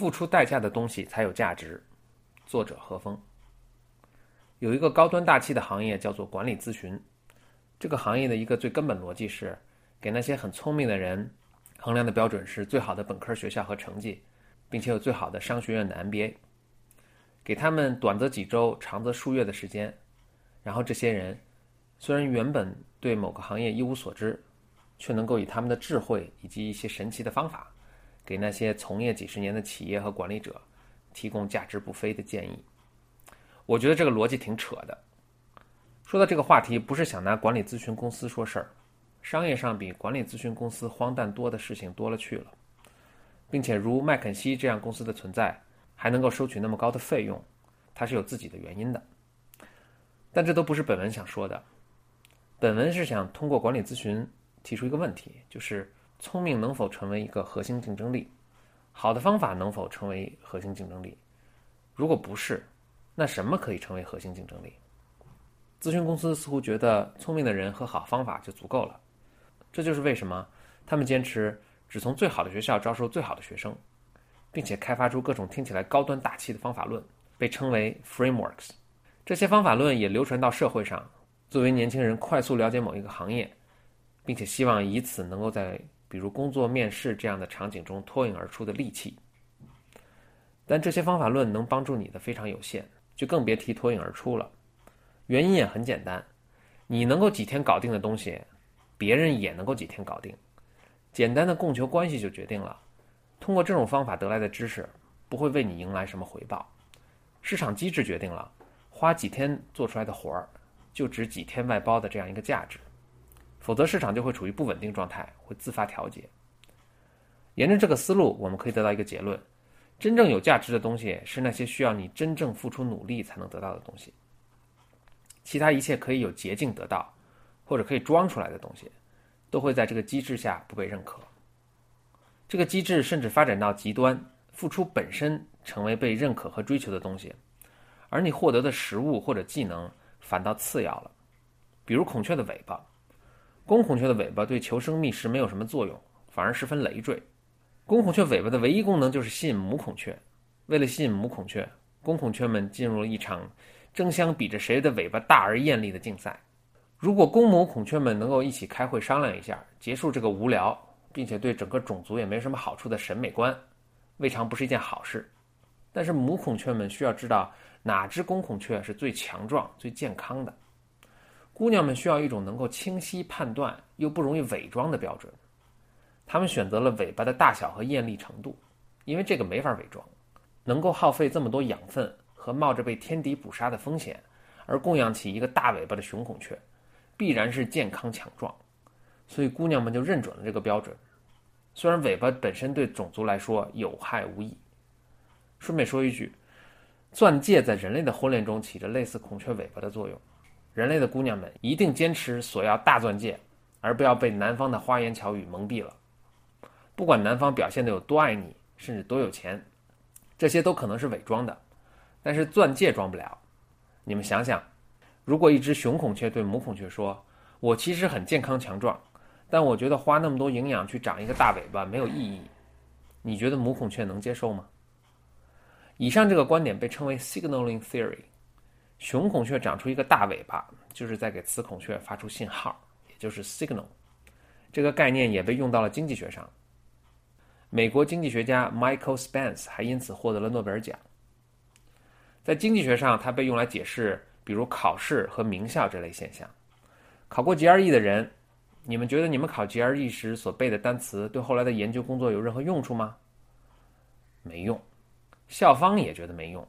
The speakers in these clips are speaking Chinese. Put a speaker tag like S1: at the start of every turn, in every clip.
S1: 付出代价的东西才有价值。作者何峰。有一个高端大气的行业叫做管理咨询，这个行业的一个最根本逻辑是，给那些很聪明的人衡量的标准是最好的本科学校和成绩，并且有最好的商学院的 MBA，给他们短则几周、长则数月的时间，然后这些人虽然原本对某个行业一无所知，却能够以他们的智慧以及一些神奇的方法，给那些从业几十年的企业和管理者提供价值不菲的建议。我觉得这个逻辑挺扯的。说到这个话题，不是想拿管理咨询公司说事儿，商业上比管理咨询公司荒诞多的事情多了去了，并且如麦肯锡这样公司的存在，还能够收取那么高的费用，它是有自己的原因的。但这都不是本文想说的。本文是想通过管理咨询提出一个问题，就是聪明能否成为一个核心竞争力？好的方法能否成为核心竞争力？如果不是，那什么可以成为核心竞争力？咨询公司似乎觉得聪明的人和好方法就足够了，这就是为什么他们坚持只从最好的学校招收最好的学生，并且开发出各种听起来高端大气的方法论，被称为 frameworks。这些方法论也流传到社会上，作为年轻人快速了解某一个行业，并且希望以此能够在比如工作面试这样的场景中脱颖而出的利器。但这些方法论能帮助你的非常有限。就更别提脱颖而出了。原因也很简单，你能够几天搞定的东西，别人也能够几天搞定。简单的供求关系就决定了，通过这种方法得来的知识不会为你迎来什么回报。市场机制决定了，花几天做出来的活儿就值几天外包的这样一个价值，否则市场就会处于不稳定状态，会自发调节。沿着这个思路，我们可以得到一个结论。真正有价值的东西是那些需要你真正付出努力才能得到的东西，其他一切可以有捷径得到，或者可以装出来的东西，都会在这个机制下不被认可。这个机制甚至发展到极端，付出本身成为被认可和追求的东西，而你获得的食物或者技能反倒次要了。比如孔雀的尾巴，公孔雀的尾巴对求生觅食没有什么作用，反而十分累赘。公孔雀尾巴的唯一功能就是吸引母孔雀。为了吸引母孔雀，公孔雀们进入了一场争相比着谁的尾巴大而艳丽的竞赛。如果公母孔雀们能够一起开会商量一下，结束这个无聊并且对整个种族也没什么好处的审美观，未尝不是一件好事。但是母孔雀们需要知道哪只公孔雀是最强壮、最健康的。姑娘们需要一种能够清晰判断又不容易伪装的标准。她们选择了尾巴的大小和艳丽程度，因为这个没法伪装。能够耗费这么多养分和冒着被天敌捕杀的风险而供养起一个大尾巴的雄孔雀，必然是健康强壮。所以姑娘们就认准了这个标准。虽然尾巴本身对种族来说有害无益。顺便说一句，钻戒在人类的婚恋中起着类似孔雀尾巴的作用。人类的姑娘们一定坚持索要大钻戒，而不要被男方的花言巧语蒙蔽了。不管男方表现的有多爱你，甚至多有钱，这些都可能是伪装的，但是钻戒装不了。你们想想，如果一只雄孔雀对母孔雀说：“我其实很健康强壮，但我觉得花那么多营养去长一个大尾巴没有意义。”你觉得母孔雀能接受吗？以上这个观点被称为 signaling theory。雄孔雀长出一个大尾巴，就是在给雌孔雀发出信号，也就是 signal。这个概念也被用到了经济学上。美国经济学家 Michael Spence 还因此获得了诺贝尔奖。在经济学上，它被用来解释，比如考试和名校这类现象。考过 GRE 的人，你们觉得你们考 GRE 时所背的单词对后来的研究工作有任何用处吗？没用，校方也觉得没用。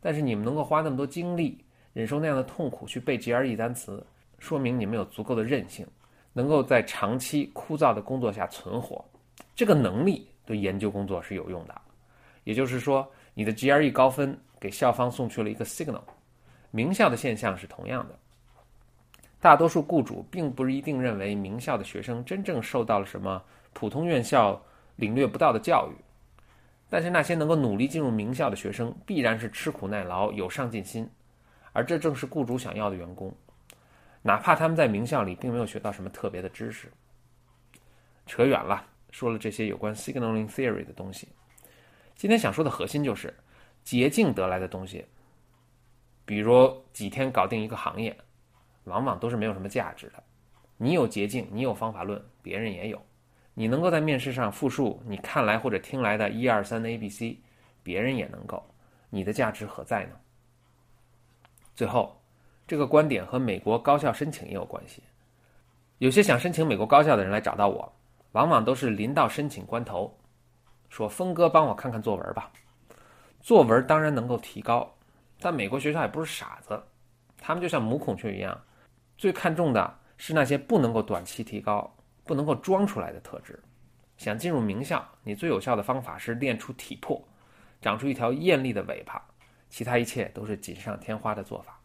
S1: 但是你们能够花那么多精力，忍受那样的痛苦去背 GRE 单词，说明你们有足够的韧性，能够在长期枯燥的工作下存活。这个能力。对研究工作是有用的，也就是说，你的 GRE 高分给校方送去了一个 signal。名校的现象是同样的，大多数雇主并不一定认为名校的学生真正受到了什么普通院校领略不到的教育，但是那些能够努力进入名校的学生必然是吃苦耐劳、有上进心，而这正是雇主想要的员工，哪怕他们在名校里并没有学到什么特别的知识。扯远了。说了这些有关 signaling theory 的东西，今天想说的核心就是捷径得来的东西，比如几天搞定一个行业，往往都是没有什么价值的。你有捷径，你有方法论，别人也有。你能够在面试上复述你看来或者听来的一二三 A B C，别人也能够，你的价值何在呢？最后，这个观点和美国高校申请也有关系。有些想申请美国高校的人来找到我，往往都是临到申请关头，说：“峰哥，帮我看看作文吧。”作文当然能够提高，但美国学校也不是傻子，他们就像母孔雀一样，最看重的是那些不能够短期提高、不能够装出来的特质。想进入名校，你最有效的方法是练出体魄，长出一条艳丽的尾巴，其他一切都是锦上添花的做法。